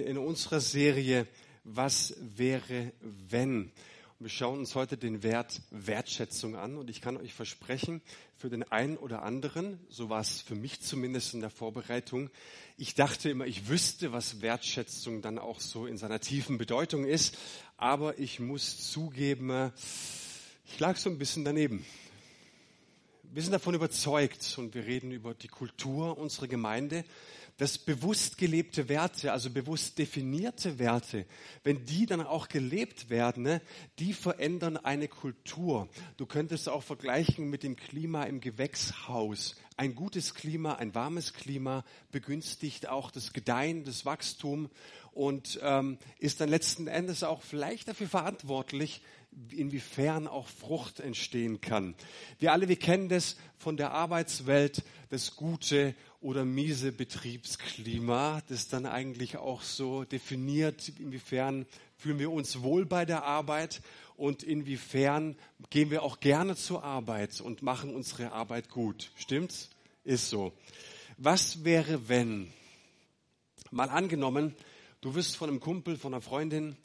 In unserer Serie Was wäre wenn? wir schauen uns heute den Wert Wertschätzung an und ich kann euch versprechen, für den einen oder anderen, so war es für mich zumindest in der Vorbereitung, ich dachte immer, ich wüsste, was Wertschätzung dann auch so in seiner tiefen Bedeutung ist, aber ich muss zugeben, ich lag so ein bisschen daneben. Wir sind davon überzeugt und wir reden über die Kultur unserer Gemeinde, dass bewusst gelebte Werte, also bewusst definierte Werte, wenn die dann auch gelebt werden, ne, die verändern eine Kultur. Du könntest auch vergleichen mit dem Klima im Gewächshaus. Ein gutes Klima, ein warmes Klima begünstigt auch das Gedeihen, das Wachstum und ähm, ist dann letzten Endes auch vielleicht dafür verantwortlich, inwiefern auch Frucht entstehen kann. Wir alle, wir kennen das von der Arbeitswelt, das gute oder miese Betriebsklima, das dann eigentlich auch so definiert, inwiefern fühlen wir uns wohl bei der Arbeit und inwiefern gehen wir auch gerne zur Arbeit und machen unsere Arbeit gut. Stimmt's? Ist so. Was wäre, wenn? Mal angenommen, du wirst von einem Kumpel, von einer Freundin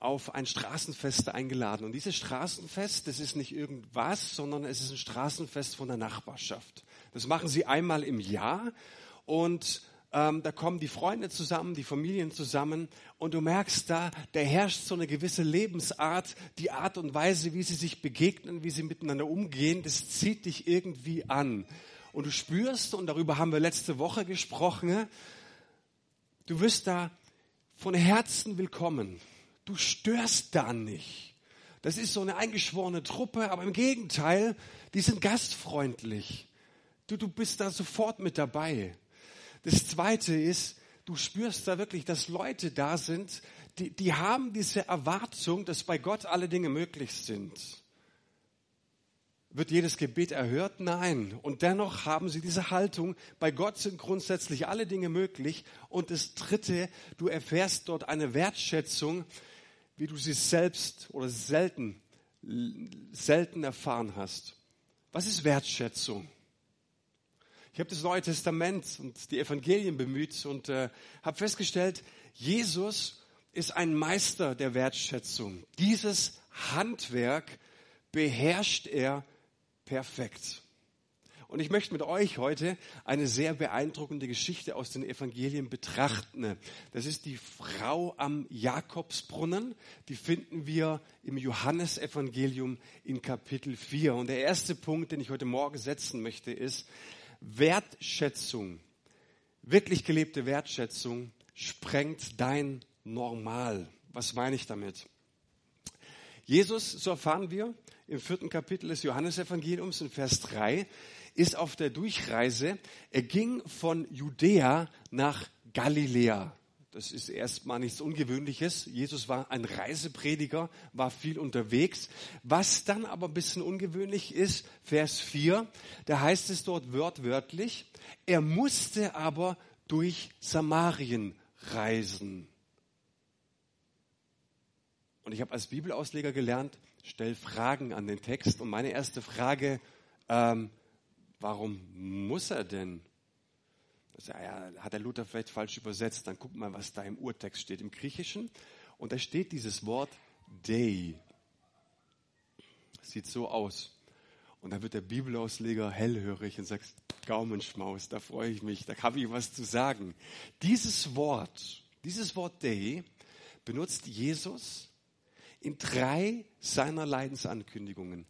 auf ein Straßenfest eingeladen. Und dieses Straßenfest, das ist nicht irgendwas, sondern es ist ein Straßenfest von der Nachbarschaft. Das machen sie einmal im Jahr und ähm, da kommen die Freunde zusammen, die Familien zusammen und du merkst da, da herrscht so eine gewisse Lebensart, die Art und Weise, wie sie sich begegnen, wie sie miteinander umgehen, das zieht dich irgendwie an. Und du spürst, und darüber haben wir letzte Woche gesprochen, du wirst da von Herzen willkommen. Du störst da nicht. Das ist so eine eingeschworene Truppe, aber im Gegenteil, die sind gastfreundlich. Du, du bist da sofort mit dabei. Das Zweite ist, du spürst da wirklich, dass Leute da sind, die, die haben diese Erwartung, dass bei Gott alle Dinge möglich sind. Wird jedes Gebet erhört? Nein. Und dennoch haben sie diese Haltung, bei Gott sind grundsätzlich alle Dinge möglich. Und das Dritte, du erfährst dort eine Wertschätzung, wie du sie selbst oder selten, selten erfahren hast. Was ist Wertschätzung? Ich habe das Neue Testament und die Evangelien bemüht und äh, habe festgestellt, Jesus ist ein Meister der Wertschätzung. Dieses Handwerk beherrscht er perfekt. Und ich möchte mit euch heute eine sehr beeindruckende Geschichte aus den Evangelien betrachten. Das ist die Frau am Jakobsbrunnen. Die finden wir im Johannesevangelium in Kapitel 4. Und der erste Punkt, den ich heute Morgen setzen möchte, ist Wertschätzung. Wirklich gelebte Wertschätzung sprengt dein Normal. Was meine ich damit? Jesus, so erfahren wir im vierten Kapitel des Johannesevangeliums in Vers 3, ist auf der Durchreise. Er ging von Judäa nach Galiläa. Das ist erstmal nichts Ungewöhnliches. Jesus war ein Reiseprediger, war viel unterwegs. Was dann aber ein bisschen ungewöhnlich ist, Vers 4, da heißt es dort wörtwörtlich, er musste aber durch Samarien reisen. Und ich habe als Bibelausleger gelernt, stell Fragen an den Text. Und meine erste Frage, ähm, Warum muss er denn? Also, ja, hat der Luther vielleicht falsch übersetzt. Dann guck mal, was da im Urtext steht, im Griechischen. Und da steht dieses Wort Day. Sieht so aus. Und dann wird der Bibelausleger hellhörig und sagt, Gaumenschmaus, da freue ich mich, da habe ich was zu sagen. Dieses Wort, dieses Wort Day benutzt Jesus in drei seiner Leidensankündigungen.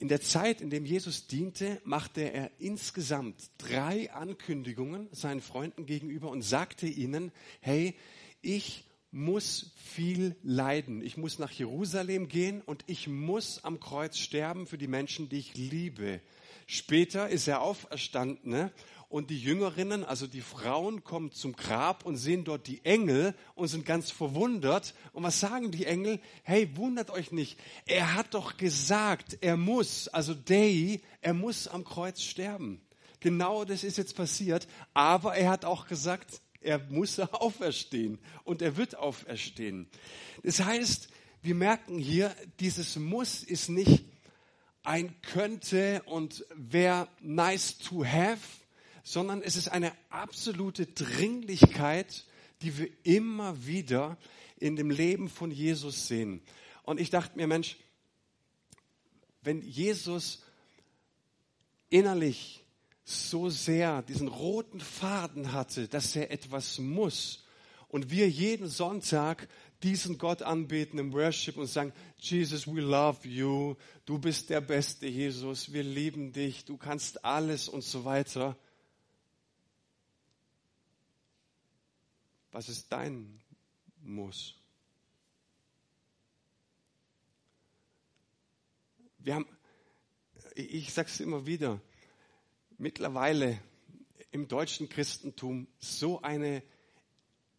In der Zeit, in dem Jesus diente, machte er insgesamt drei Ankündigungen seinen Freunden gegenüber und sagte ihnen, hey, ich muss viel leiden. Ich muss nach Jerusalem gehen und ich muss am Kreuz sterben für die Menschen, die ich liebe. Später ist er auferstanden ne? Und die Jüngerinnen, also die Frauen, kommen zum Grab und sehen dort die Engel und sind ganz verwundert. Und was sagen die Engel? Hey, wundert euch nicht. Er hat doch gesagt, er muss, also Dei, er muss am Kreuz sterben. Genau das ist jetzt passiert. Aber er hat auch gesagt, er muss auferstehen und er wird auferstehen. Das heißt, wir merken hier, dieses Muss ist nicht ein könnte und wäre nice to have, sondern es ist eine absolute Dringlichkeit, die wir immer wieder in dem Leben von Jesus sehen. Und ich dachte mir, Mensch, wenn Jesus innerlich so sehr diesen roten Faden hatte, dass er etwas muss und wir jeden Sonntag diesen Gott anbeten im Worship und sagen, Jesus, we love you, du bist der beste Jesus, wir lieben dich, du kannst alles und so weiter. Was ist dein Muss? Wir haben, ich sage es immer wieder, mittlerweile im deutschen Christentum so eine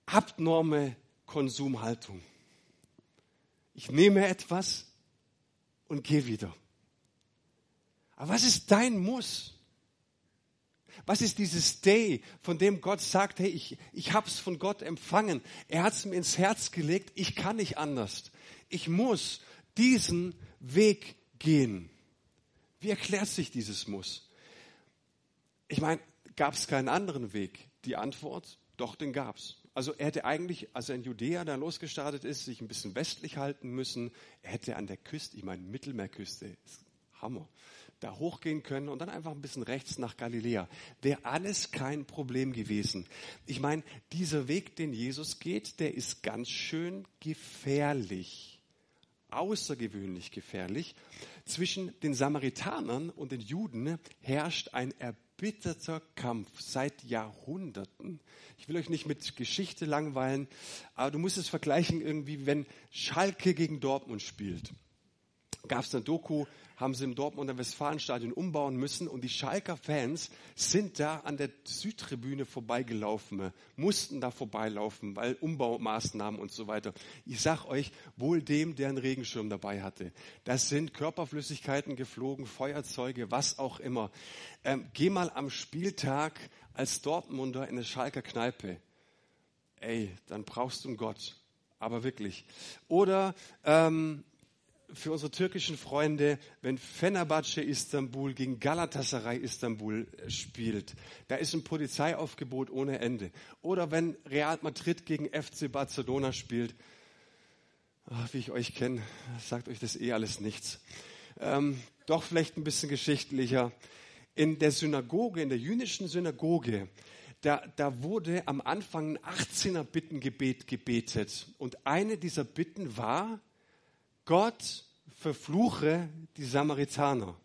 abnorme Konsumhaltung. Ich nehme etwas und gehe wieder. Aber was ist dein Muss? Was ist dieses Day, von dem Gott sagt, hey, ich, ich habe es von Gott empfangen. Er hat es mir ins Herz gelegt. Ich kann nicht anders. Ich muss diesen Weg gehen. Wie erklärt sich dieses Muss? Ich meine, gab es keinen anderen Weg? Die Antwort, doch, den gab es. Also er hätte eigentlich, als er in Judäa da losgestartet ist, sich ein bisschen westlich halten müssen. Er hätte an der Küste, ich meine Mittelmeerküste, Hammer, da hochgehen können und dann einfach ein bisschen rechts nach Galiläa. Wäre alles kein Problem gewesen. Ich meine, dieser Weg, den Jesus geht, der ist ganz schön gefährlich. Außergewöhnlich gefährlich. Zwischen den Samaritanern und den Juden herrscht ein erbitterter Kampf seit Jahrhunderten. Ich will euch nicht mit Geschichte langweilen, aber du musst es vergleichen irgendwie, wenn Schalke gegen Dortmund spielt. Gab es eine Doku, haben sie im Dortmunder Westfalenstadion umbauen müssen und die Schalker Fans sind da an der Südtribüne vorbeigelaufen, mussten da vorbeilaufen, weil Umbaumaßnahmen und so weiter. Ich sag euch, wohl dem, der einen Regenschirm dabei hatte. Das sind Körperflüssigkeiten geflogen, Feuerzeuge, was auch immer. Ähm, geh mal am Spieltag als Dortmunder in eine Schalker Kneipe. Ey, dann brauchst du einen Gott. Aber wirklich. Oder ähm, für unsere türkischen Freunde, wenn Fenerbahce Istanbul gegen Galatasaray Istanbul äh, spielt. Da ist ein Polizeiaufgebot ohne Ende. Oder wenn Real Madrid gegen FC Barcelona spielt. Ach, wie ich euch kenne, sagt euch das eh alles nichts. Ähm, doch vielleicht ein bisschen geschichtlicher. In der Synagoge, in der jüdischen Synagoge, da, da wurde am Anfang ein 18er Bittengebet gebetet. Und eine dieser Bitten war, Gott verfluche die Samaritaner.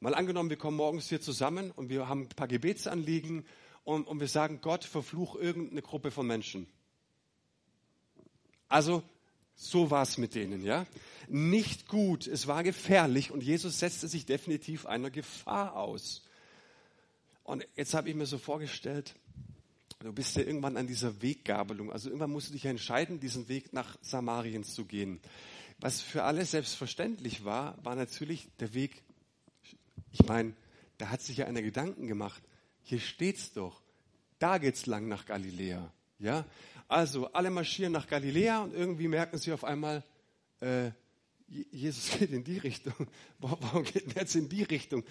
Mal angenommen, wir kommen morgens hier zusammen und wir haben ein paar Gebetsanliegen und, und wir sagen, Gott verfluch irgendeine Gruppe von Menschen. Also, so war es mit denen, ja. Nicht gut, es war gefährlich und Jesus setzte sich definitiv einer Gefahr aus. Und jetzt habe ich mir so vorgestellt, du bist ja irgendwann an dieser Weggabelung. Also irgendwann musst du dich entscheiden, diesen Weg nach Samarien zu gehen. Was für alle selbstverständlich war, war natürlich der Weg. Ich meine, da hat sich ja einer Gedanken gemacht. Hier steht's doch. Da geht's lang nach Galiläa. Ja? Also, alle marschieren nach Galiläa und irgendwie merken sie auf einmal, äh, Jesus geht in die Richtung. Warum geht er jetzt in die Richtung?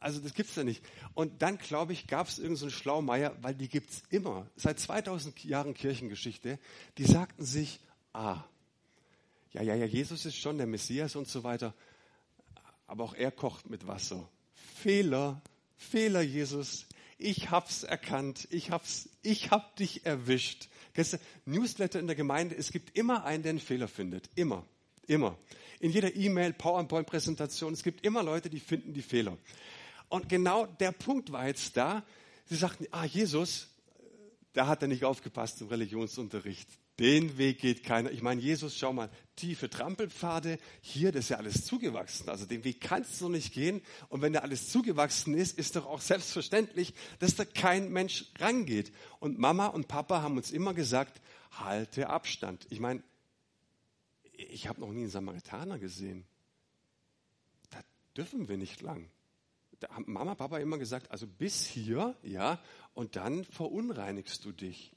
Also das gibt's ja nicht. Und dann, glaube ich, gab es irgendeinen so Schlaumeier, weil die gibt's immer. Seit 2000 Jahren Kirchengeschichte. Die sagten sich, ah, ja, ja, ja, Jesus ist schon der Messias und so weiter. Aber auch er kocht mit Wasser. Fehler, Fehler, Jesus. Ich hab's erkannt. Ich hab's, ich hab dich erwischt. Kennst Newsletter in der Gemeinde, es gibt immer einen, der einen Fehler findet. Immer. Immer. In jeder E-Mail, PowerPoint-Präsentation, es gibt immer Leute, die finden die Fehler. Und genau der Punkt war jetzt da. Sie sagten, ah, Jesus, da hat er nicht aufgepasst im Religionsunterricht. Den Weg geht keiner. Ich meine, Jesus, schau mal, tiefe Trampelpfade, hier, das ist ja alles zugewachsen. Also den Weg kannst du nicht gehen. Und wenn da alles zugewachsen ist, ist doch auch selbstverständlich, dass da kein Mensch rangeht. Und Mama und Papa haben uns immer gesagt, halte Abstand. Ich meine, ich habe noch nie einen Samaritaner gesehen. Da dürfen wir nicht lang. Da haben Mama, Papa immer gesagt, also bis hier, ja, und dann verunreinigst du dich.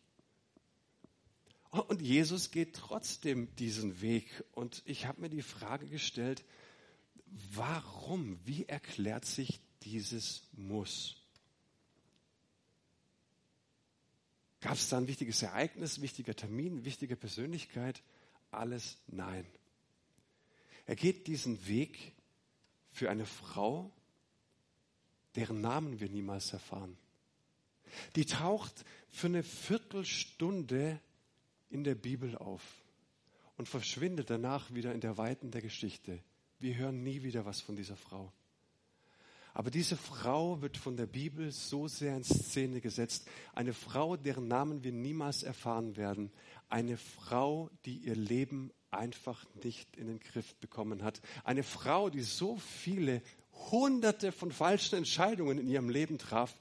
Und Jesus geht trotzdem diesen Weg. Und ich habe mir die Frage gestellt, warum? Wie erklärt sich dieses Muss? Gab es da ein wichtiges Ereignis, wichtiger Termin, wichtige Persönlichkeit? Alles nein. Er geht diesen Weg für eine Frau, deren Namen wir niemals erfahren. Die taucht für eine Viertelstunde in der Bibel auf und verschwindet danach wieder in der Weiten der Geschichte. Wir hören nie wieder was von dieser Frau. Aber diese Frau wird von der Bibel so sehr in Szene gesetzt. Eine Frau, deren Namen wir niemals erfahren werden. Eine Frau, die ihr Leben einfach nicht in den Griff bekommen hat. Eine Frau, die so viele hunderte von falschen Entscheidungen in ihrem Leben traf.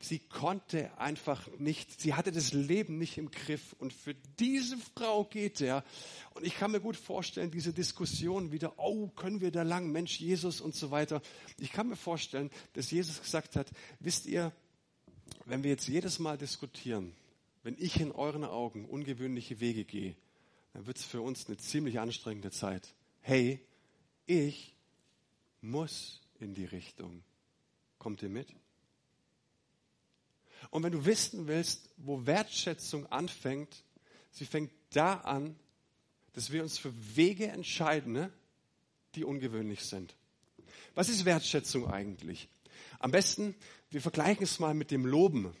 Sie konnte einfach nicht, sie hatte das Leben nicht im Griff. Und für diese Frau geht er. Und ich kann mir gut vorstellen, diese Diskussion wieder, oh, können wir da lang, Mensch, Jesus und so weiter. Ich kann mir vorstellen, dass Jesus gesagt hat, wisst ihr, wenn wir jetzt jedes Mal diskutieren, wenn ich in euren Augen ungewöhnliche Wege gehe, dann wird es für uns eine ziemlich anstrengende Zeit. Hey, ich muss in die Richtung. Kommt ihr mit? Und wenn du wissen willst, wo Wertschätzung anfängt, sie fängt da an, dass wir uns für Wege entscheiden, ne, die ungewöhnlich sind. Was ist Wertschätzung eigentlich? Am besten, wir vergleichen es mal mit dem Loben.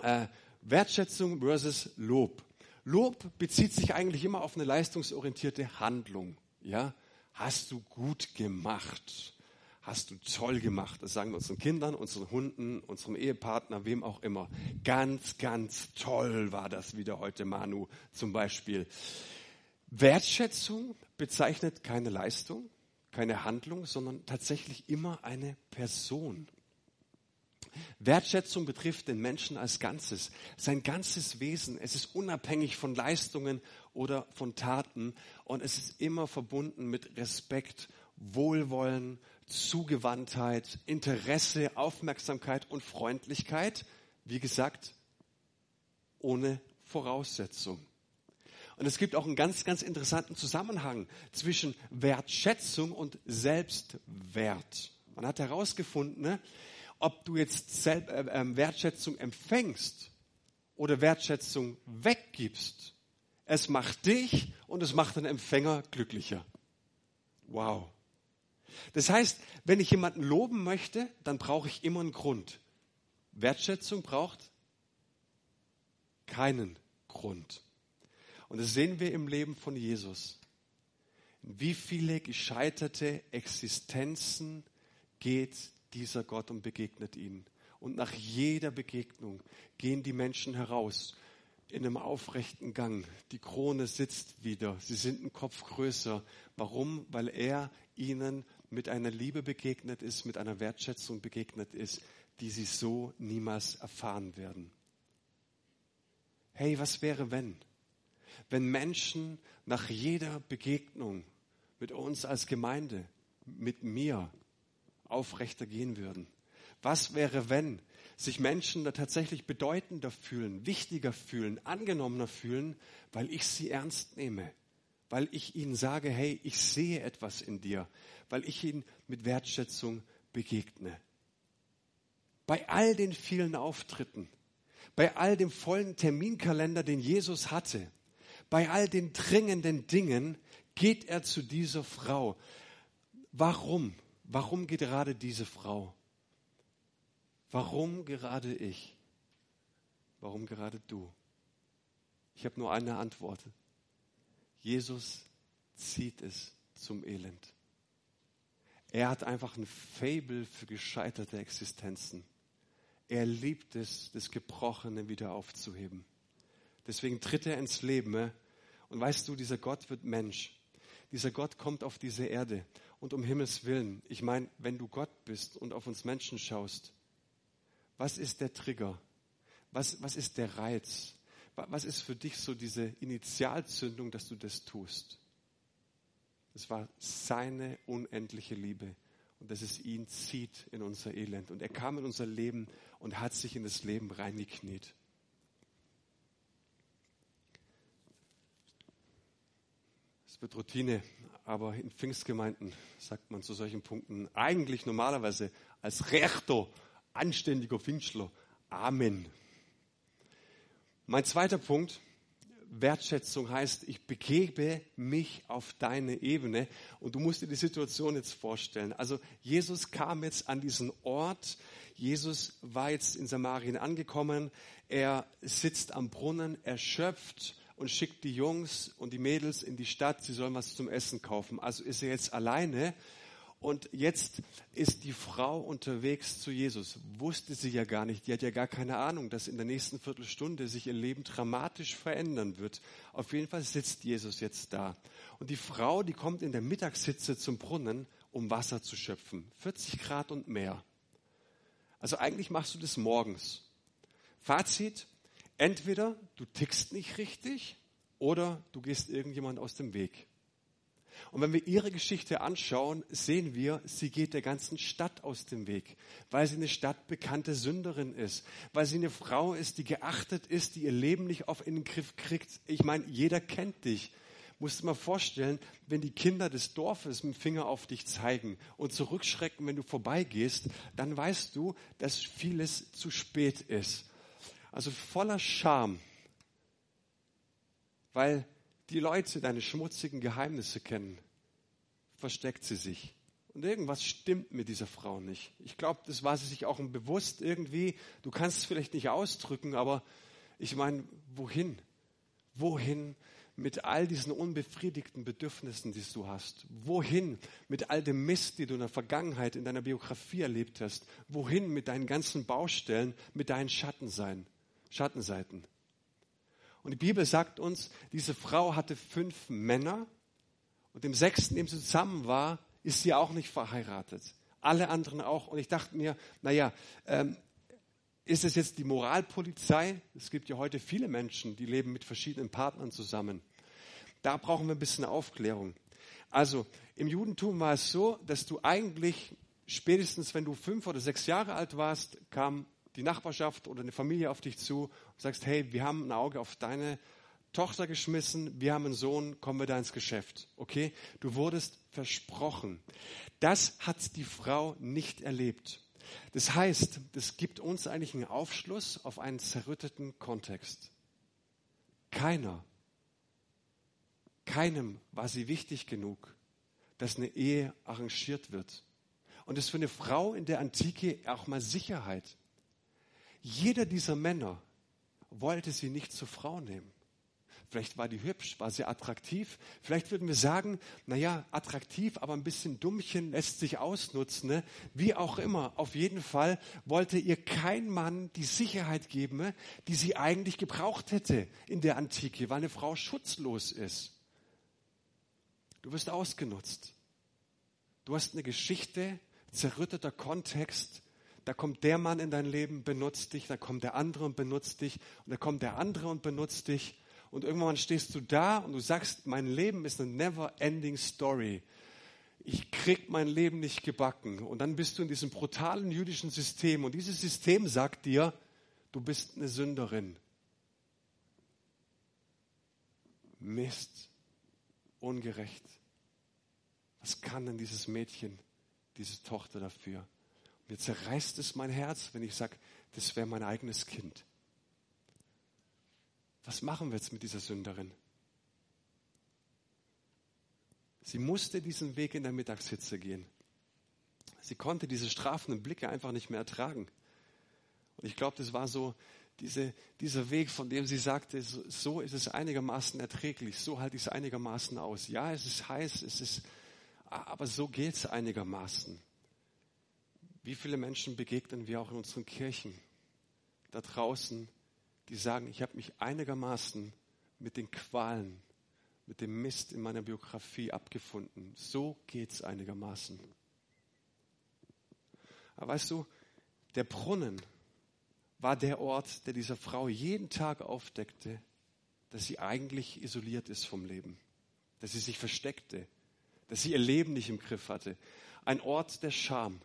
Äh, Wertschätzung versus Lob. Lob bezieht sich eigentlich immer auf eine leistungsorientierte Handlung. Ja, hast du gut gemacht hast du toll gemacht. Das sagen wir unseren Kindern, unseren Hunden, unserem Ehepartner, wem auch immer. Ganz, ganz toll war das wieder heute, Manu zum Beispiel. Wertschätzung bezeichnet keine Leistung, keine Handlung, sondern tatsächlich immer eine Person. Wertschätzung betrifft den Menschen als Ganzes, sein ganzes Wesen. Es ist unabhängig von Leistungen oder von Taten und es ist immer verbunden mit Respekt, Wohlwollen, Zugewandtheit, Interesse, Aufmerksamkeit und Freundlichkeit. Wie gesagt, ohne Voraussetzung. Und es gibt auch einen ganz, ganz interessanten Zusammenhang zwischen Wertschätzung und Selbstwert. Man hat herausgefunden, ne, ob du jetzt äh, ähm, Wertschätzung empfängst oder Wertschätzung weggibst. Es macht dich und es macht den Empfänger glücklicher. Wow. Das heißt, wenn ich jemanden loben möchte, dann brauche ich immer einen Grund. Wertschätzung braucht keinen Grund. Und das sehen wir im Leben von Jesus. wie viele gescheiterte Existenzen geht dieser Gott und begegnet ihnen. Und nach jeder Begegnung gehen die Menschen heraus in einem aufrechten Gang. Die Krone sitzt wieder. Sie sind einen Kopf größer. Warum? Weil er ihnen mit einer Liebe begegnet ist, mit einer Wertschätzung begegnet ist, die sie so niemals erfahren werden. Hey, was wäre wenn? Wenn Menschen nach jeder Begegnung mit uns als Gemeinde, mit mir aufrechter gehen würden? Was wäre, wenn sich Menschen da tatsächlich bedeutender fühlen, wichtiger fühlen, angenommener fühlen, weil ich sie ernst nehme, weil ich ihnen sage, hey, ich sehe etwas in dir, weil ich ihnen mit Wertschätzung begegne. Bei all den vielen Auftritten, bei all dem vollen Terminkalender, den Jesus hatte, bei all den dringenden Dingen geht er zu dieser Frau. Warum? Warum gerade diese Frau? Warum gerade ich? Warum gerade du? Ich habe nur eine Antwort. Jesus zieht es zum Elend. Er hat einfach ein Fable für gescheiterte Existenzen. Er liebt es, das Gebrochene wieder aufzuheben. Deswegen tritt er ins Leben. Und weißt du, dieser Gott wird Mensch. Dieser Gott kommt auf diese Erde. Und um Himmels Willen, ich meine, wenn du Gott bist und auf uns Menschen schaust, was ist der Trigger? Was, was ist der Reiz? Was ist für dich so diese Initialzündung, dass du das tust? Es war seine unendliche Liebe und dass es ihn zieht in unser Elend. Und er kam in unser Leben und hat sich in das Leben reingekniet. Es wird Routine, aber in Pfingstgemeinden sagt man zu solchen Punkten eigentlich normalerweise als Rechter, anständiger Pfingstler, Amen. Mein zweiter Punkt, Wertschätzung heißt, ich begebe mich auf deine Ebene. Und du musst dir die Situation jetzt vorstellen. Also Jesus kam jetzt an diesen Ort. Jesus war jetzt in Samarien angekommen. Er sitzt am Brunnen, erschöpft und schickt die Jungs und die Mädels in die Stadt. Sie sollen was zum Essen kaufen. Also ist er jetzt alleine und jetzt ist die Frau unterwegs zu Jesus. Wusste sie ja gar nicht. Die hat ja gar keine Ahnung, dass in der nächsten Viertelstunde sich ihr Leben dramatisch verändern wird. Auf jeden Fall sitzt Jesus jetzt da. Und die Frau, die kommt in der Mittagssitze zum Brunnen, um Wasser zu schöpfen. 40 Grad und mehr. Also eigentlich machst du das morgens. Fazit, entweder du tickst nicht richtig oder du gehst irgendjemand aus dem Weg. Und wenn wir ihre Geschichte anschauen, sehen wir, sie geht der ganzen Stadt aus dem Weg, weil sie eine stadtbekannte Sünderin ist, weil sie eine Frau ist, die geachtet ist, die ihr Leben nicht auf in den Griff kriegt. Ich meine, jeder kennt dich. Musst du mal vorstellen, wenn die Kinder des Dorfes mit dem Finger auf dich zeigen und zurückschrecken, wenn du vorbeigehst, dann weißt du, dass vieles zu spät ist. Also voller Scham, weil die Leute deine schmutzigen Geheimnisse kennen, versteckt sie sich. Und irgendwas stimmt mit dieser Frau nicht. Ich glaube, das war sie sich auch bewusst irgendwie. Du kannst es vielleicht nicht ausdrücken, aber ich meine, wohin? Wohin mit all diesen unbefriedigten Bedürfnissen, die du hast? Wohin mit all dem Mist, die du in der Vergangenheit in deiner Biografie erlebt hast? Wohin mit deinen ganzen Baustellen, mit deinen Schattenseiten? Und die Bibel sagt uns, diese Frau hatte fünf Männer und dem sechsten, dem sie zusammen war, ist sie auch nicht verheiratet. Alle anderen auch. Und ich dachte mir, naja, ähm, ist es jetzt die Moralpolizei? Es gibt ja heute viele Menschen, die leben mit verschiedenen Partnern zusammen. Da brauchen wir ein bisschen Aufklärung. Also im Judentum war es so, dass du eigentlich spätestens, wenn du fünf oder sechs Jahre alt warst, kam die Nachbarschaft oder eine Familie auf dich zu und sagst, hey, wir haben ein Auge auf deine Tochter geschmissen, wir haben einen Sohn, kommen wir da ins Geschäft. Okay? Du wurdest versprochen. Das hat die Frau nicht erlebt. Das heißt, das gibt uns eigentlich einen Aufschluss auf einen zerrütteten Kontext. Keiner, keinem war sie wichtig genug, dass eine Ehe arrangiert wird. Und das ist für eine Frau in der Antike auch mal Sicherheit. Jeder dieser Männer wollte sie nicht zur Frau nehmen. Vielleicht war die hübsch, war sie attraktiv. Vielleicht würden wir sagen, naja, attraktiv, aber ein bisschen dummchen lässt sich ausnutzen. Ne? Wie auch immer. Auf jeden Fall wollte ihr kein Mann die Sicherheit geben, die sie eigentlich gebraucht hätte in der Antike, weil eine Frau schutzlos ist. Du wirst ausgenutzt. Du hast eine Geschichte, zerrütteter Kontext, da kommt der Mann in dein Leben, benutzt dich, da kommt der andere und benutzt dich und da kommt der andere und benutzt dich und irgendwann stehst du da und du sagst, mein Leben ist eine never ending story. Ich krieg mein Leben nicht gebacken und dann bist du in diesem brutalen jüdischen System und dieses System sagt dir, du bist eine Sünderin. Mist, ungerecht. Was kann denn dieses Mädchen, diese Tochter dafür? Mir zerreißt es mein Herz, wenn ich sage, das wäre mein eigenes Kind. Was machen wir jetzt mit dieser Sünderin? Sie musste diesen Weg in der Mittagshitze gehen. Sie konnte diese strafenden Blicke einfach nicht mehr ertragen. Und ich glaube, das war so diese, dieser Weg, von dem sie sagte, so, ist es einigermaßen erträglich, so halte ich es einigermaßen aus. Ja, es ist heiß, es ist, aber so geht es einigermaßen. Wie viele Menschen begegnen wir auch in unseren Kirchen da draußen, die sagen, ich habe mich einigermaßen mit den Qualen, mit dem Mist in meiner Biografie abgefunden. So geht es einigermaßen. Aber weißt du, der Brunnen war der Ort, der dieser Frau jeden Tag aufdeckte, dass sie eigentlich isoliert ist vom Leben, dass sie sich versteckte, dass sie ihr Leben nicht im Griff hatte. Ein Ort der Scham,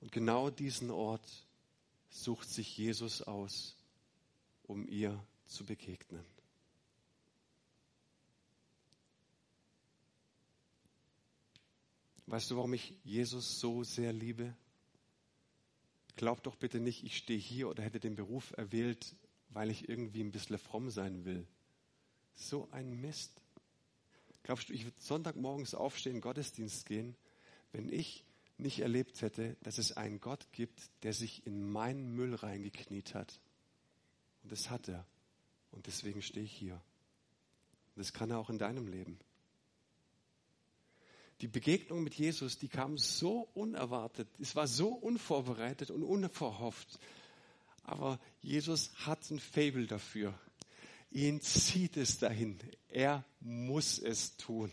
Und genau diesen Ort sucht sich Jesus aus, um ihr zu begegnen. Weißt du, warum ich Jesus so sehr liebe? glaub doch bitte nicht, ich stehe hier oder hätte den Beruf erwählt, weil ich irgendwie ein bisschen fromm sein will. So ein Mist. Glaubst du, ich würde Sonntagmorgens aufstehen, Gottesdienst gehen, wenn ich nicht erlebt hätte, dass es einen Gott gibt, der sich in meinen Müll reingekniet hat? Und das hat er. Und deswegen stehe ich hier. Und das kann er auch in deinem Leben. Die Begegnung mit Jesus, die kam so unerwartet. Es war so unvorbereitet und unverhofft. Aber Jesus hat ein Fabel dafür. Ihn zieht es dahin. Er muss es tun.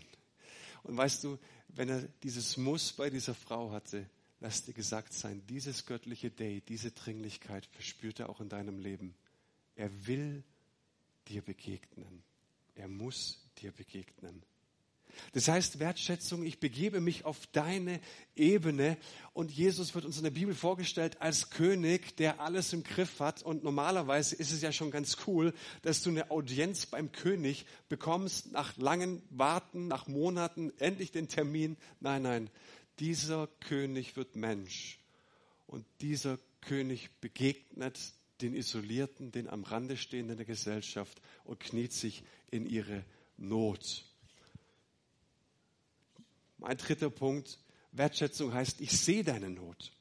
Und weißt du, wenn er dieses Muss bei dieser Frau hatte, lass dir gesagt sein, dieses göttliche Day, diese Dringlichkeit verspürt er auch in deinem Leben. Er will dir begegnen. Er muss dir begegnen. Das heißt Wertschätzung, ich begebe mich auf deine Ebene und Jesus wird uns in der Bibel vorgestellt als König, der alles im Griff hat und normalerweise ist es ja schon ganz cool, dass du eine Audienz beim König bekommst, nach langen Warten, nach Monaten, endlich den Termin. Nein, nein, dieser König wird Mensch und dieser König begegnet den Isolierten, den am Rande stehenden der Gesellschaft und kniet sich in ihre Not. Mein dritter Punkt, Wertschätzung heißt, ich sehe deine Not.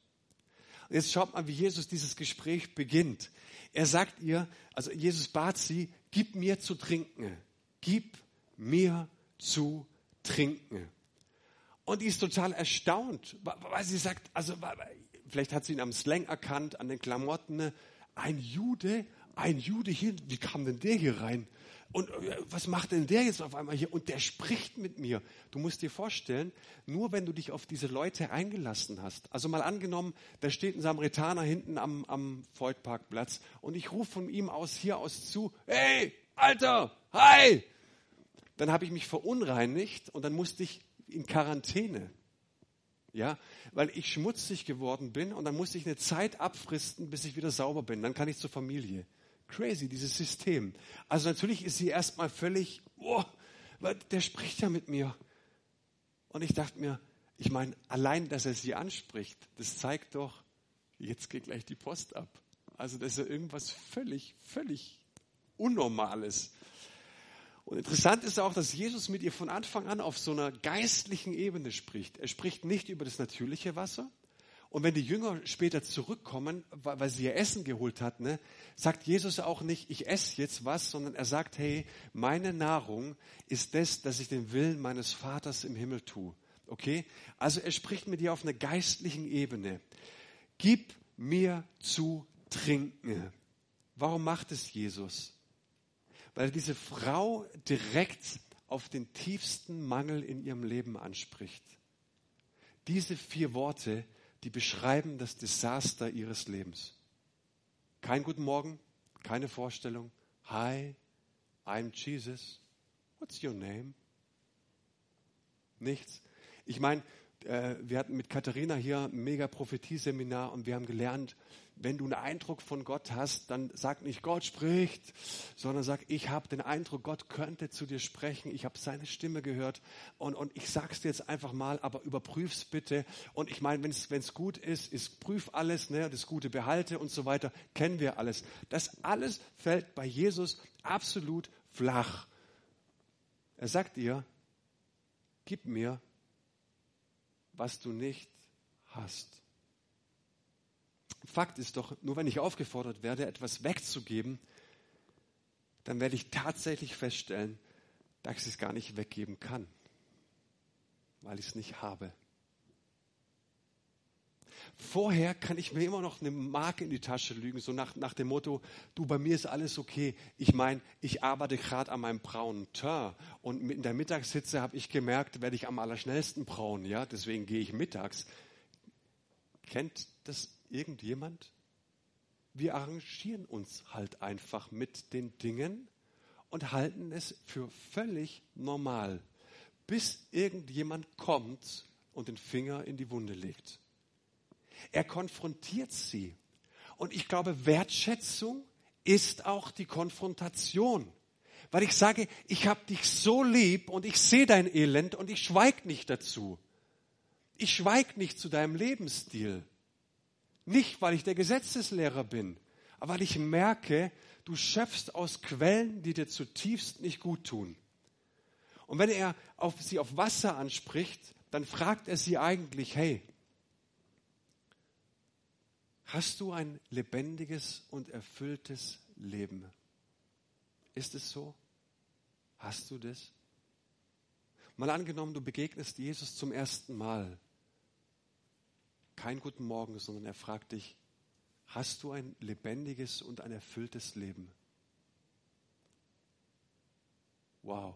Und jetzt schaut mal, wie Jesus dieses Gespräch beginnt. Er sagt ihr, also Jesus bat sie, gib mir zu trinken. Gib mir zu trinken. Und die ist total erstaunt, weil sie sagt, also vielleicht hat sie ihn am Slang erkannt, an den Klamotten. Ein Jude, ein Jude hier, wie kam denn der hier rein? Und äh, was macht denn der jetzt auf einmal hier? Und der spricht mit mir. Du musst dir vorstellen, nur wenn du dich auf diese Leute eingelassen hast. Also mal angenommen, da steht ein Samaritaner hinten am, am Voigtparkplatz und ich rufe von ihm aus hier aus zu, hey, Alter, hi! Dann habe ich mich verunreinigt und dann musste ich in Quarantäne. Ja, weil ich schmutzig geworden bin und dann musste ich eine Zeit abfristen, bis ich wieder sauber bin. Dann kann ich zur Familie. Crazy, dieses System. Also natürlich ist sie erstmal völlig, oh, der spricht ja mit mir. Und ich dachte mir, ich meine, allein, dass er sie anspricht, das zeigt doch, jetzt geht gleich die Post ab. Also das ist ja irgendwas völlig, völlig Unnormales. Und interessant ist auch, dass Jesus mit ihr von Anfang an auf so einer geistlichen Ebene spricht. Er spricht nicht über das natürliche Wasser, und wenn die Jünger später zurückkommen, weil sie ihr Essen geholt hat, ne, sagt Jesus auch nicht, ich esse jetzt was, sondern er sagt, hey, meine Nahrung ist das, dass ich den Willen meines Vaters im Himmel tue. Okay? Also er spricht mit dir auf einer geistlichen Ebene. Gib mir zu trinken. Warum macht es Jesus? Weil diese Frau direkt auf den tiefsten Mangel in ihrem Leben anspricht. Diese vier Worte die beschreiben das Desaster ihres Lebens. Kein Guten Morgen, keine Vorstellung. Hi, I'm Jesus. What's your name? Nichts. Ich meine, äh, wir hatten mit Katharina hier ein mega Prophetie-Seminar und wir haben gelernt, wenn du einen Eindruck von Gott hast, dann sag nicht, Gott spricht, sondern sag, ich habe den Eindruck, Gott könnte zu dir sprechen, ich habe seine Stimme gehört und, und ich sag's dir jetzt einfach mal, aber überprüf's bitte. Und ich meine, wenn es gut ist, ist prüf alles, ne, das Gute behalte und so weiter, kennen wir alles. Das alles fällt bei Jesus absolut flach. Er sagt dir, gib mir, was du nicht hast. Fakt ist doch, nur wenn ich aufgefordert werde, etwas wegzugeben, dann werde ich tatsächlich feststellen, dass ich es gar nicht weggeben kann, weil ich es nicht habe. Vorher kann ich mir immer noch eine Marke in die Tasche lügen, so nach, nach dem Motto, du, bei mir ist alles okay. Ich meine, ich arbeite gerade an meinem braunen Teint und in der Mittagshitze habe ich gemerkt, werde ich am allerschnellsten braun, ja, deswegen gehe ich mittags. Kennt das irgendjemand? Wir arrangieren uns halt einfach mit den Dingen und halten es für völlig normal, bis irgendjemand kommt und den Finger in die Wunde legt. Er konfrontiert sie. Und ich glaube, Wertschätzung ist auch die Konfrontation. Weil ich sage, ich habe dich so lieb und ich sehe dein Elend und ich schweig nicht dazu. Ich schweig nicht zu deinem Lebensstil. Nicht, weil ich der Gesetzeslehrer bin, aber weil ich merke, du schöpfst aus Quellen, die dir zutiefst nicht gut tun. Und wenn er auf sie auf Wasser anspricht, dann fragt er sie eigentlich, hey, hast du ein lebendiges und erfülltes Leben? Ist es so? Hast du das? Mal angenommen, du begegnest Jesus zum ersten Mal. Kein guten Morgen, sondern er fragt dich, hast du ein lebendiges und ein erfülltes Leben? Wow.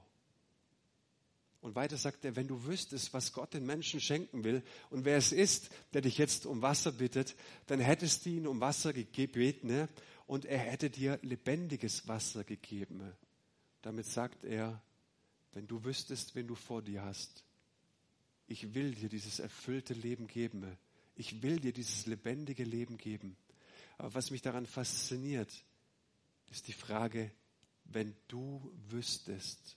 Und weiter sagt er, wenn du wüsstest, was Gott den Menschen schenken will und wer es ist, der dich jetzt um Wasser bittet, dann hättest du ihn um Wasser gebeten ne? und er hätte dir lebendiges Wasser gegeben. Damit sagt er, wenn du wüsstest, wen du vor dir hast, ich will dir dieses erfüllte Leben geben. Ich will dir dieses lebendige Leben geben. Aber was mich daran fasziniert, ist die Frage, wenn du wüsstest,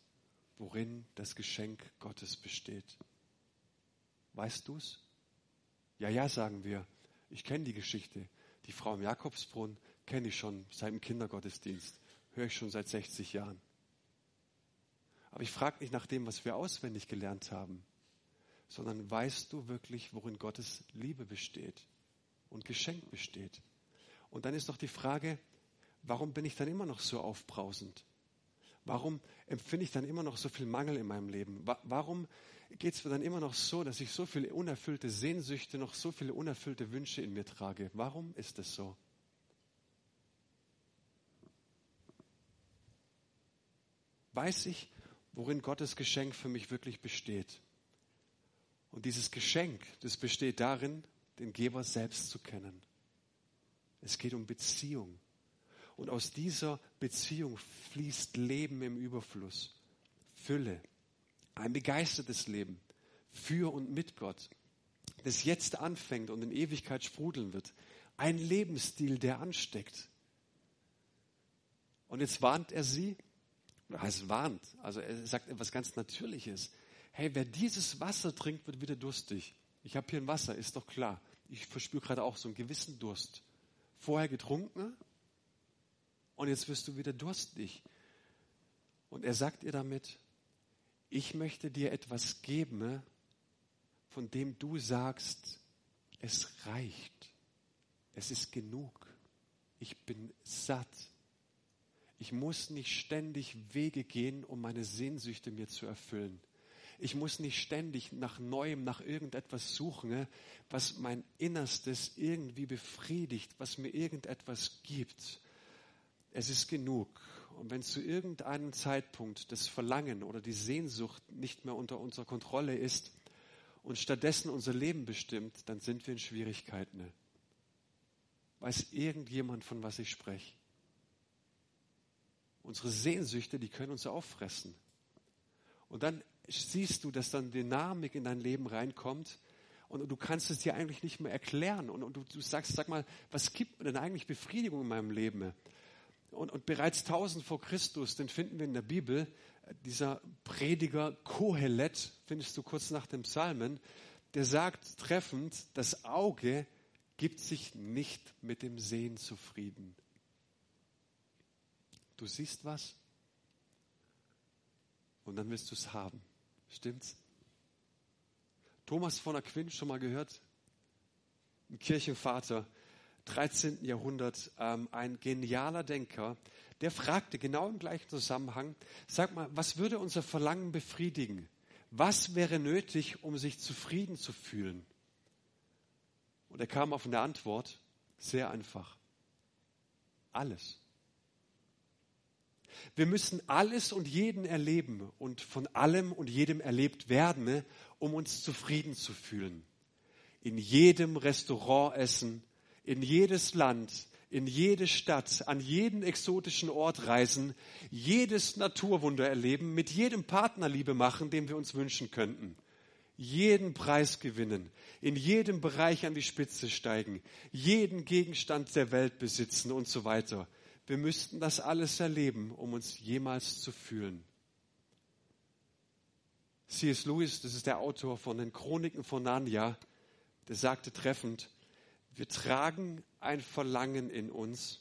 worin das Geschenk Gottes besteht. Weißt du es? Ja, ja, sagen wir. Ich kenne die Geschichte. Die Frau im Jakobsbrunnen kenne ich schon seit dem Kindergottesdienst. Höre ich schon seit 60 Jahren. Aber ich frage nicht nach dem, was wir auswendig gelernt haben, sondern weißt du wirklich, worin Gottes Liebe besteht und Geschenk besteht? Und dann ist doch die Frage, warum bin ich dann immer noch so aufbrausend? Warum empfinde ich dann immer noch so viel Mangel in meinem Leben? Warum geht es mir dann immer noch so, dass ich so viele unerfüllte Sehnsüchte, noch so viele unerfüllte Wünsche in mir trage? Warum ist es so? Weiß ich, worin Gottes Geschenk für mich wirklich besteht? Und dieses Geschenk, das besteht darin, den Geber selbst zu kennen. Es geht um Beziehung. Und aus dieser Beziehung fließt Leben im Überfluss, Fülle, ein begeistertes Leben für und mit Gott, das jetzt anfängt und in Ewigkeit sprudeln wird. Ein Lebensstil, der ansteckt. Und jetzt warnt er sie, heißt warnt, also er sagt etwas ganz Natürliches. Hey, wer dieses Wasser trinkt, wird wieder durstig. Ich habe hier ein Wasser, ist doch klar. Ich verspüre gerade auch so einen gewissen Durst. Vorher getrunken, und jetzt wirst du wieder durstig. Und er sagt ihr damit, ich möchte dir etwas geben, von dem du sagst, es reicht, es ist genug, ich bin satt. Ich muss nicht ständig Wege gehen, um meine Sehnsüchte mir zu erfüllen. Ich muss nicht ständig nach Neuem, nach irgendetwas suchen, was mein Innerstes irgendwie befriedigt, was mir irgendetwas gibt, es ist genug. Und wenn zu irgendeinem Zeitpunkt das Verlangen oder die Sehnsucht nicht mehr unter unserer Kontrolle ist und stattdessen unser Leben bestimmt, dann sind wir in Schwierigkeiten. Weiß irgendjemand, von was ich spreche? Unsere Sehnsüchte, die können uns auffressen. Und dann siehst du, dass dann Dynamik in dein Leben reinkommt und du kannst es dir eigentlich nicht mehr erklären. Und, du, du sagst, sag mal, was gibt mir denn eigentlich Befriedigung in meinem Leben? Und, und bereits 1000 vor Christus, den finden wir in der Bibel, dieser Prediger Kohelet, findest du kurz nach dem Psalmen, der sagt treffend, das Auge gibt sich nicht mit dem Sehen zufrieden. Du siehst was und dann willst du es haben. Stimmt's? Thomas von Aquin schon mal gehört? Ein Kirchenvater, 13. Jahrhundert ähm, ein genialer Denker, der fragte genau im gleichen Zusammenhang, sag mal, was würde unser Verlangen befriedigen? Was wäre nötig, um sich zufrieden zu fühlen? Und er kam auf eine Antwort, sehr einfach. Alles. Wir müssen alles und jeden erleben und von allem und jedem erlebt werden, um uns zufrieden zu fühlen. In jedem Restaurant essen, in jedes Land, in jede Stadt, an jeden exotischen Ort reisen, jedes Naturwunder erleben, mit jedem Partner Liebe machen, den wir uns wünschen könnten, jeden Preis gewinnen, in jedem Bereich an die Spitze steigen, jeden Gegenstand der Welt besitzen und so weiter. Wir müssten das alles erleben, um uns jemals zu fühlen. C.S. Lewis, das ist der Autor von den Chroniken von Narnia, der sagte treffend, Wir tragen ein Verlangen in uns,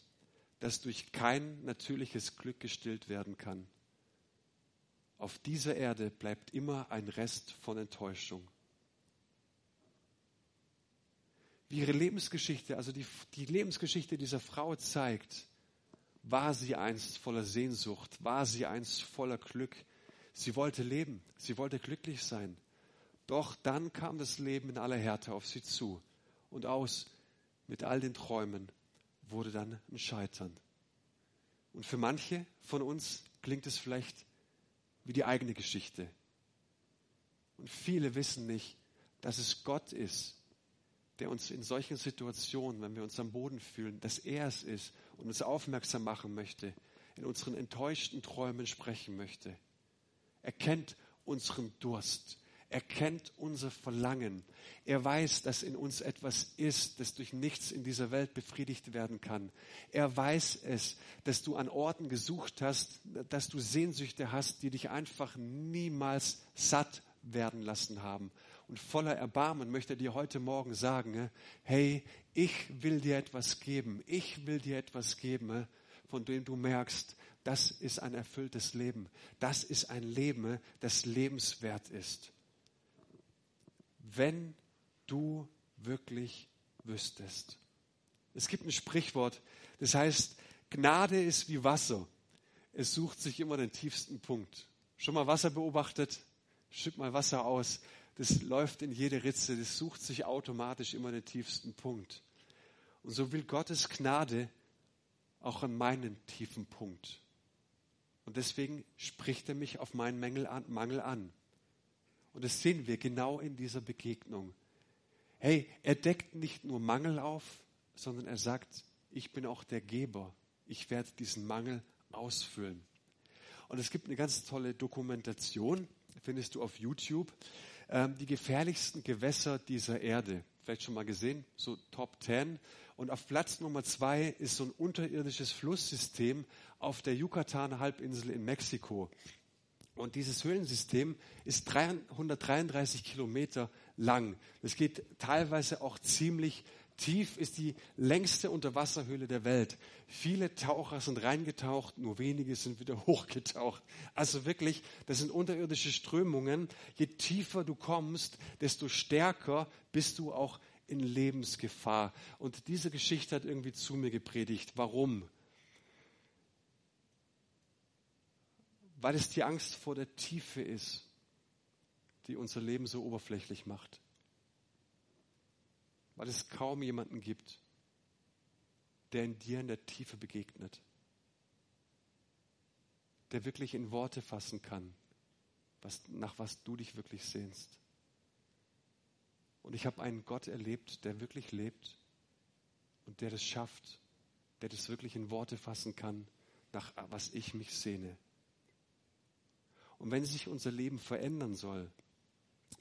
das durch kein natürliches Glück gestillt werden kann. Auf dieser Erde bleibt immer ein Rest von Enttäuschung. Wie ihre Lebensgeschichte, also die, die Lebensgeschichte dieser Frau zeigt, war sie einst voller Sehnsucht, war sie einst voller Glück. Sie wollte leben, sie wollte glücklich sein. Doch dann kam das Leben in aller Härte auf sie zu und aus mit all den Träumen wurde dann ein Scheitern. Und für manche von uns klingt es vielleicht wie die eigene Geschichte. Und viele wissen nicht, dass es Gott ist, der uns in solchen Situationen, wenn wir uns am Boden fühlen, dass er es ist und uns aufmerksam machen möchte, in unseren enttäuschten Träumen sprechen möchte. Er kennt unseren Durst. Er kennt unser Verlangen. Er weiß, dass in uns etwas ist, das durch nichts in dieser Welt befriedigt werden kann. Er weiß es, dass du an Orten gesucht hast, dass du Sehnsüchte hast, die dich einfach niemals satt werden lassen haben und voller Erbarmen möchte dir heute Morgen sagen, hey, ich will dir etwas geben, ich will dir etwas geben, von dem du merkst, das ist ein erfülltes Leben, das ist ein Leben, das lebenswert ist. Wenn du wirklich wüsstest. Es gibt ein Sprichwort, das heißt, Gnade ist wie Wasser. Es sucht sich immer den tiefsten Punkt. Schon mal Wasser beobachtet? Schütt mal Wasser aus das läuft in jede Ritze, das sucht sich automatisch immer den tiefsten Punkt. Und so will Gottes Gnade auch an meinen tiefen Punkt. Und deswegen spricht er mich auf meinen Mangel an. Mangel an. Und das sehen wir genau in dieser Begegnung. Hey, er deckt nicht nur Mangel auf, sondern er sagt, ich bin auch der Geber. Ich werde diesen Mangel ausfüllen. Und es gibt eine ganz tolle Dokumentation, findest du auf YouTube ähm, die gefährlichsten Gewässer dieser Erde. Vielleicht schon mal gesehen, so Top 10. Und auf Platz Nummer zwei ist so ein unterirdisches Flusssystem auf der Yucatan-Halbinsel in Mexiko. Und dieses Höhlensystem ist 333 Kilometer lang. Es geht teilweise auch ziemlich Tief ist die längste Unterwasserhöhle der Welt. Viele Taucher sind reingetaucht, nur wenige sind wieder hochgetaucht. Also wirklich, das sind unterirdische Strömungen. Je tiefer du kommst, desto stärker bist du auch in Lebensgefahr. Und diese Geschichte hat irgendwie zu mir gepredigt. Warum? Weil es die Angst vor der Tiefe ist, die unser Leben so oberflächlich macht weil es kaum jemanden gibt, der in dir in der Tiefe begegnet, der wirklich in Worte fassen kann, was, nach was du dich wirklich sehnst. Und ich habe einen Gott erlebt, der wirklich lebt und der das schafft, der das wirklich in Worte fassen kann, nach was ich mich sehne. Und wenn sich unser Leben verändern soll,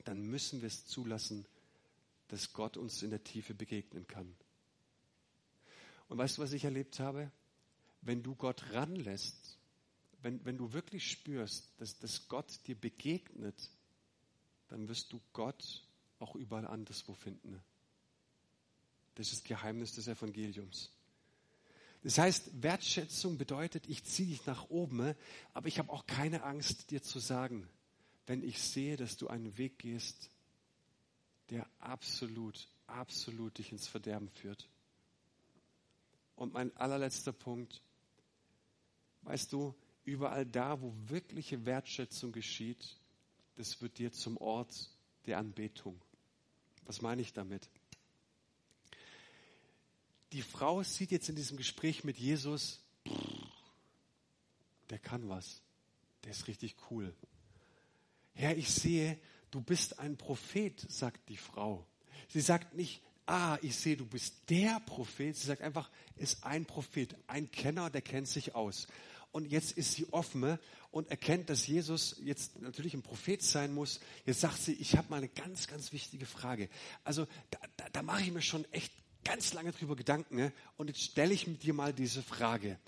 dann müssen wir es zulassen, dass Gott uns in der Tiefe begegnen kann. Und weißt du, was ich erlebt habe? Wenn du Gott ranlässt, wenn, wenn du wirklich spürst, dass, dass Gott dir begegnet, dann wirst du Gott auch überall anderswo finden. Das ist das Geheimnis des Evangeliums. Das heißt, Wertschätzung bedeutet, ich ziehe dich nach oben, aber ich habe auch keine Angst, dir zu sagen, wenn ich sehe, dass du einen Weg gehst, der absolut, absolut dich ins Verderben führt. Und mein allerletzter Punkt, weißt du, überall da, wo wirkliche Wertschätzung geschieht, das wird dir zum Ort der Anbetung. Was meine ich damit? Die Frau sieht jetzt in diesem Gespräch mit Jesus, der kann was, der ist richtig cool. Herr, ich sehe, du bist ein Prophet, sagt die Frau. Sie sagt nicht, ah, ich sehe, du bist der Prophet. Sie sagt einfach, ist ein Prophet, ein Kenner, der kennt sich aus. Und jetzt ist sie offen und erkennt, dass Jesus jetzt natürlich ein Prophet sein muss. Jetzt sagt sie, ich habe mal eine ganz, ganz wichtige Frage. Also da, da, da mache ich mir schon echt ganz lange drüber Gedanken. Ne? Und jetzt stelle ich mit dir mal diese Frage.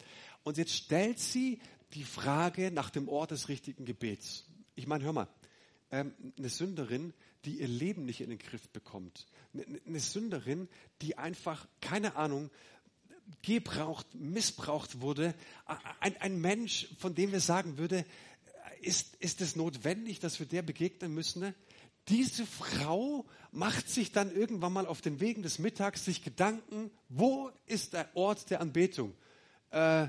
Und jetzt stellt sie die Frage nach dem Ort des richtigen Gebets. Ich meine, hör mal, eine Sünderin, die ihr Leben nicht in den Griff bekommt. Eine, eine Sünderin, die einfach, keine Ahnung, gebraucht, missbraucht wurde. Ein, ein Mensch, von dem wir sagen würde, ist, ist es notwendig, dass wir der begegnen müssen? Diese Frau macht sich dann irgendwann mal auf den Wegen des Mittags sich Gedanken, wo ist der Ort der Anbetung? Äh,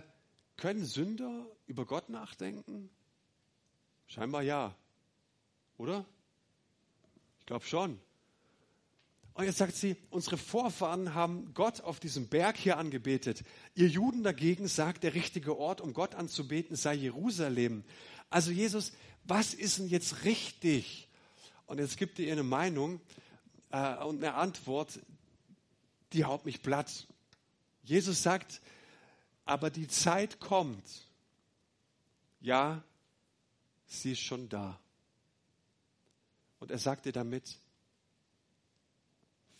können Sünder über Gott nachdenken? Scheinbar ja. Oder? Ich glaube schon. Und jetzt sagt sie, unsere Vorfahren haben Gott auf diesem Berg hier angebetet. Ihr Juden dagegen sagt, der richtige Ort, um Gott anzubeten, sei Jerusalem. Also Jesus, was ist denn jetzt richtig? Und jetzt gibt ihr eine Meinung äh, und eine Antwort, die haut mich platt. Jesus sagt, aber die Zeit kommt. Ja, sie ist schon da. Und er sagte damit,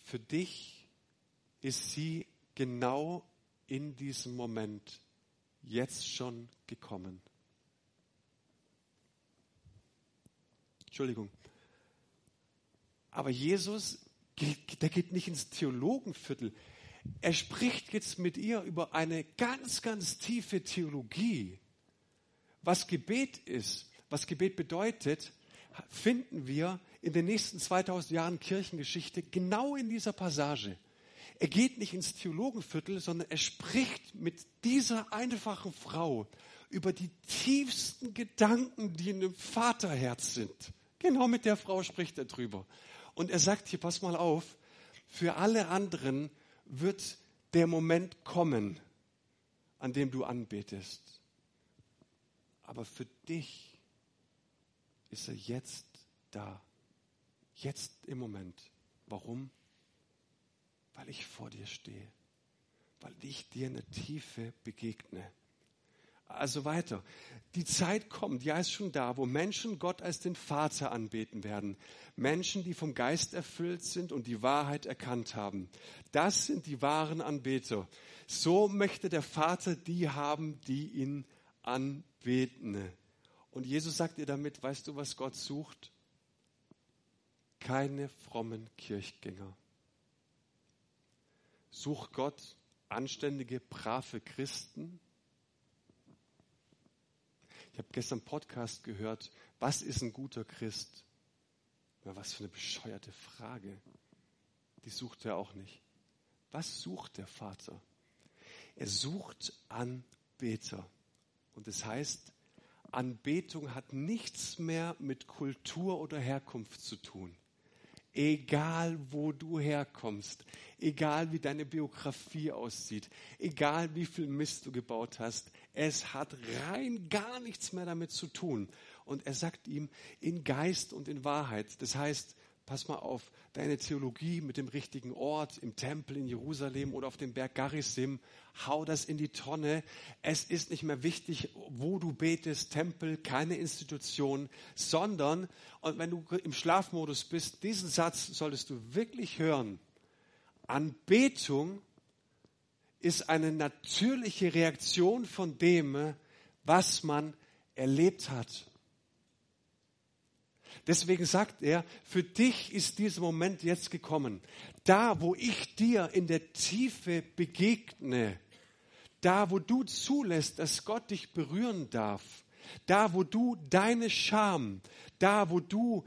für dich ist sie genau in diesem Moment jetzt schon gekommen. Entschuldigung. Aber Jesus, der geht nicht ins Theologenviertel. Er spricht jetzt mit ihr über eine ganz, ganz tiefe Theologie. Was Gebet ist, was Gebet bedeutet, finden wir in den nächsten 2000 Jahren Kirchengeschichte genau in dieser Passage. Er geht nicht ins Theologenviertel, sondern er spricht mit dieser einfachen Frau über die tiefsten Gedanken, die in dem Vaterherz sind. Genau mit der Frau spricht er drüber. Und er sagt hier, pass mal auf, für alle anderen wird der Moment kommen, an dem du anbetest. Aber für dich ist er jetzt da. Jetzt im Moment. Warum? Weil ich vor dir stehe. Weil ich dir in der Tiefe begegne. Also weiter. Die Zeit kommt, ja, ist schon da, wo Menschen Gott als den Vater anbeten werden. Menschen, die vom Geist erfüllt sind und die Wahrheit erkannt haben. Das sind die wahren Anbeter. So möchte der Vater die haben, die ihn anbeten. Und Jesus sagt ihr damit, weißt du, was Gott sucht? Keine frommen Kirchgänger. Sucht Gott anständige, brave Christen, ich habe gestern einen Podcast gehört, was ist ein guter Christ? Ja, was für eine bescheuerte Frage. Die sucht er auch nicht. Was sucht der Vater? Er sucht Anbeter. Und das heißt, Anbetung hat nichts mehr mit Kultur oder Herkunft zu tun. Egal, wo du herkommst, egal wie deine Biografie aussieht, egal wie viel Mist du gebaut hast, es hat rein gar nichts mehr damit zu tun. Und er sagt ihm in Geist und in Wahrheit. Das heißt, pass mal auf, deine Theologie mit dem richtigen Ort, im Tempel in Jerusalem oder auf dem Berg Garizim, hau das in die Tonne. Es ist nicht mehr wichtig, wo du betest, Tempel, keine Institution, sondern, und wenn du im Schlafmodus bist, diesen Satz solltest du wirklich hören. Anbetung ist eine natürliche Reaktion von dem, was man erlebt hat. Deswegen sagt er, für dich ist dieser Moment jetzt gekommen. Da, wo ich dir in der Tiefe begegne, da, wo du zulässt, dass Gott dich berühren darf, da, wo du deine Scham, da, wo du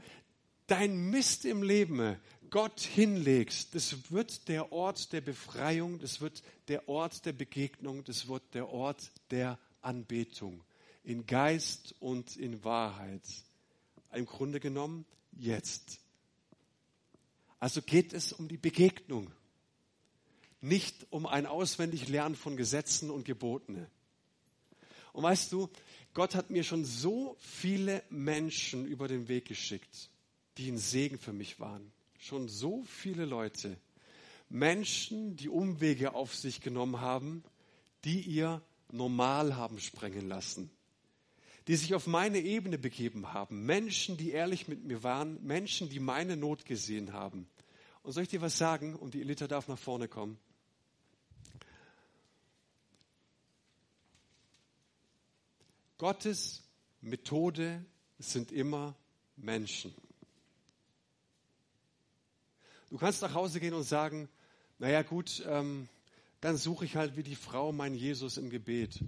dein Mist im Leben Gott hinlegst, das wird der Ort der Befreiung, das wird der Ort der Begegnung, das wird der Ort der Anbetung. In Geist und in Wahrheit. Im Grunde genommen jetzt. Also geht es um die Begegnung, nicht um ein auswendig Lernen von Gesetzen und Geboten. Und weißt du, Gott hat mir schon so viele Menschen über den Weg geschickt, die ein Segen für mich waren schon so viele Leute, Menschen, die Umwege auf sich genommen haben, die ihr normal haben sprengen lassen, die sich auf meine Ebene begeben haben, Menschen, die ehrlich mit mir waren, Menschen, die meine Not gesehen haben. Und soll ich dir was sagen? Und die Elite darf nach vorne kommen. Gottes Methode sind immer Menschen. Du kannst nach Hause gehen und sagen, naja gut, ähm, dann suche ich halt wie die Frau meinen Jesus im Gebet.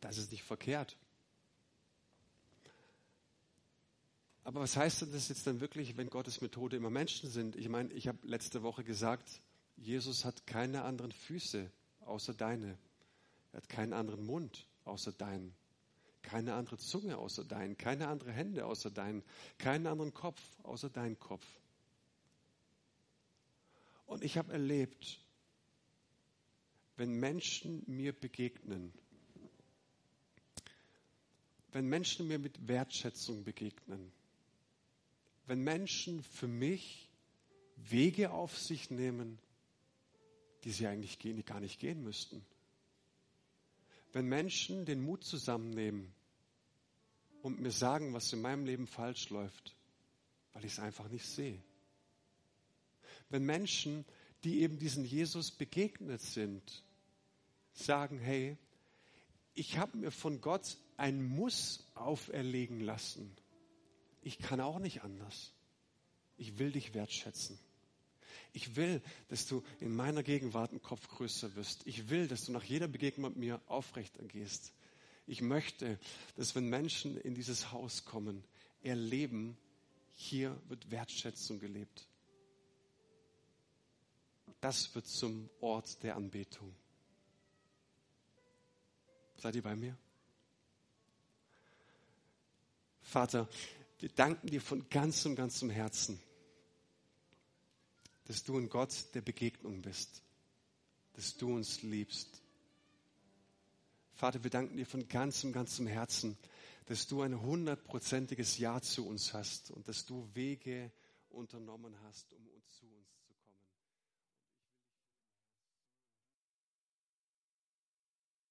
Das ist nicht verkehrt. Aber was heißt denn das jetzt dann wirklich, wenn Gottes Methode immer Menschen sind? Ich meine, ich habe letzte Woche gesagt, Jesus hat keine anderen Füße außer deine. Er hat keinen anderen Mund außer deinen. Keine andere Zunge außer deinen. Keine andere Hände außer deinen. Keinen anderen Kopf außer dein Kopf. Und ich habe erlebt, wenn Menschen mir begegnen, wenn Menschen mir mit Wertschätzung begegnen, wenn Menschen für mich Wege auf sich nehmen, die sie eigentlich gar nicht gehen müssten. Wenn Menschen den Mut zusammennehmen und mir sagen, was in meinem Leben falsch läuft, weil ich es einfach nicht sehe. Wenn Menschen, die eben diesen Jesus begegnet sind, sagen, hey, ich habe mir von Gott ein Muss auferlegen lassen. Ich kann auch nicht anders. Ich will dich wertschätzen. Ich will, dass du in meiner Gegenwart ein Kopf größer wirst. Ich will, dass du nach jeder Begegnung mit mir aufrecht gehst. Ich möchte, dass wenn Menschen in dieses Haus kommen, erleben, hier wird Wertschätzung gelebt. Das wird zum Ort der Anbetung. Seid ihr bei mir? Vater, wir danken dir von ganzem, ganzem Herzen dass du ein Gott der Begegnung bist, dass du uns liebst. Vater, wir danken dir von ganzem, ganzem Herzen, dass du ein hundertprozentiges Ja zu uns hast und dass du Wege unternommen hast, um uns zu uns